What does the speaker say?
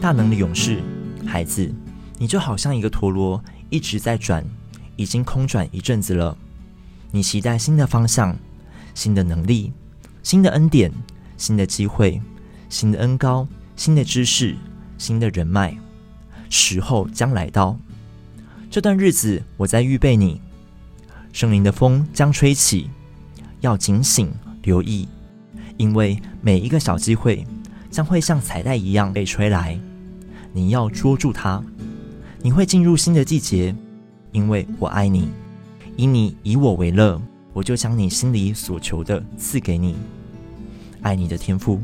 大能的勇士，孩子，你就好像一个陀螺，一直在转，已经空转一阵子了。你期待新的方向、新的能力、新的恩典、新的机会、新的恩高、新的知识、新的人脉，时候将来到。这段日子，我在预备你。圣灵的风将吹起，要警醒留意，因为每一个小机会将会像彩带一样被吹来。你要捉住它。你会进入新的季节，因为我爱你。以你以我为乐，我就将你心里所求的赐给你。爱你的天赋。